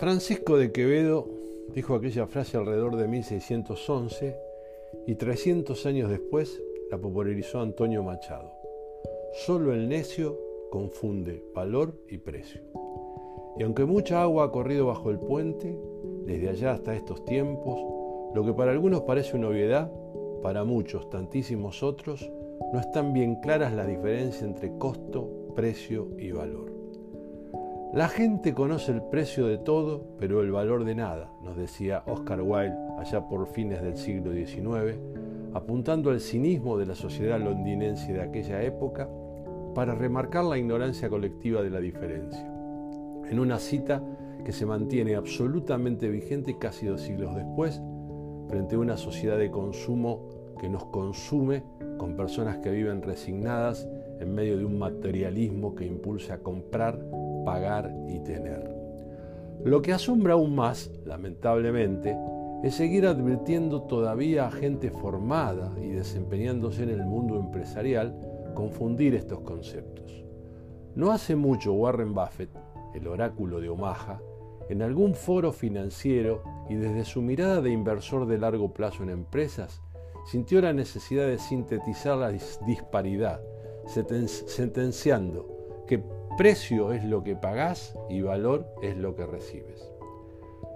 Francisco de Quevedo dijo aquella frase alrededor de 1611 y 300 años después la popularizó Antonio Machado. Solo el necio confunde valor y precio. Y aunque mucha agua ha corrido bajo el puente, desde allá hasta estos tiempos, lo que para algunos parece una obviedad, para muchos, tantísimos otros, no están bien claras las diferencias entre costo, precio y valor. La gente conoce el precio de todo, pero el valor de nada, nos decía Oscar Wilde allá por fines del siglo XIX, apuntando al cinismo de la sociedad londinense de aquella época para remarcar la ignorancia colectiva de la diferencia. En una cita que se mantiene absolutamente vigente casi dos siglos después, frente a una sociedad de consumo que nos consume con personas que viven resignadas en medio de un materialismo que impulsa a comprar pagar y tener. Lo que asombra aún más, lamentablemente, es seguir advirtiendo todavía a gente formada y desempeñándose en el mundo empresarial confundir estos conceptos. No hace mucho Warren Buffett, el oráculo de Omaha, en algún foro financiero y desde su mirada de inversor de largo plazo en empresas, sintió la necesidad de sintetizar la disparidad, sentenciando que Precio es lo que pagás y valor es lo que recibes.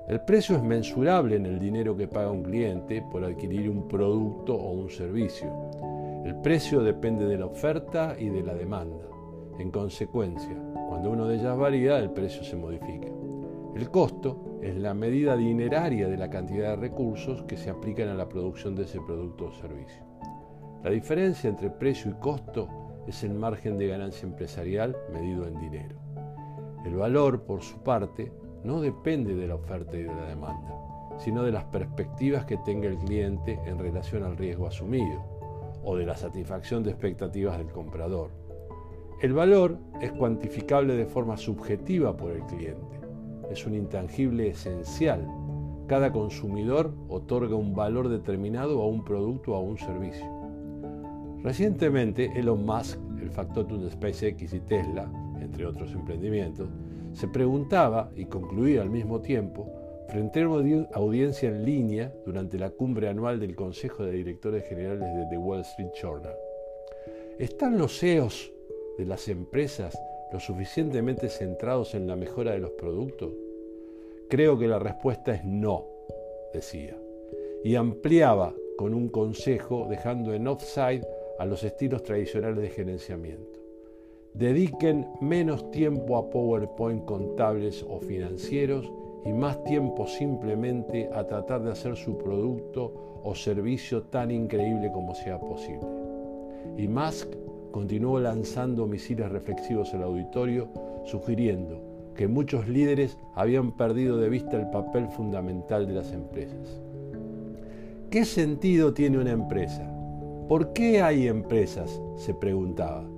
El precio es mensurable en el dinero que paga un cliente por adquirir un producto o un servicio. El precio depende de la oferta y de la demanda. En consecuencia, cuando uno de ellas varía, el precio se modifica. El costo es la medida dineraria de la cantidad de recursos que se aplican a la producción de ese producto o servicio. La diferencia entre precio y costo es el margen de ganancia empresarial medido en dinero. El valor, por su parte, no depende de la oferta y de la demanda, sino de las perspectivas que tenga el cliente en relación al riesgo asumido o de la satisfacción de expectativas del comprador. El valor es cuantificable de forma subjetiva por el cliente. Es un intangible esencial. Cada consumidor otorga un valor determinado a un producto o a un servicio. Recientemente, Elon Musk, el factotum de SpaceX y Tesla, entre otros emprendimientos, se preguntaba y concluía al mismo tiempo, frente a una audiencia en línea durante la cumbre anual del Consejo de Directores Generales de The Wall Street Journal. ¿Están los CEOs de las empresas lo suficientemente centrados en la mejora de los productos? Creo que la respuesta es no, decía, y ampliaba con un consejo dejando en offside a los estilos tradicionales de gerenciamiento. Dediquen menos tiempo a PowerPoint contables o financieros y más tiempo simplemente a tratar de hacer su producto o servicio tan increíble como sea posible. Y Musk continuó lanzando misiles reflexivos al auditorio, sugiriendo que muchos líderes habían perdido de vista el papel fundamental de las empresas. ¿Qué sentido tiene una empresa? ¿Por qué hay empresas? se preguntaba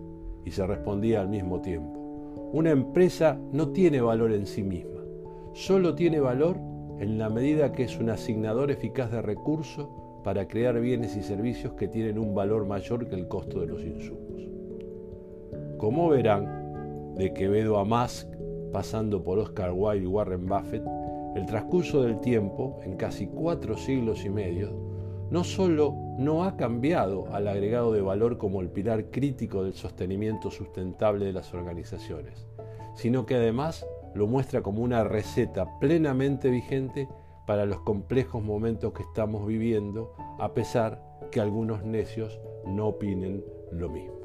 y se respondía al mismo tiempo. Una empresa no tiene valor en sí misma, solo tiene valor en la medida que es un asignador eficaz de recursos para crear bienes y servicios que tienen un valor mayor que el costo de los insumos. Como verán, de Quevedo a Musk, pasando por Oscar Wilde y Warren Buffett, el transcurso del tiempo, en casi cuatro siglos y medio, no solo no ha cambiado al agregado de valor como el pilar crítico del sostenimiento sustentable de las organizaciones, sino que además lo muestra como una receta plenamente vigente para los complejos momentos que estamos viviendo, a pesar que algunos necios no opinen lo mismo.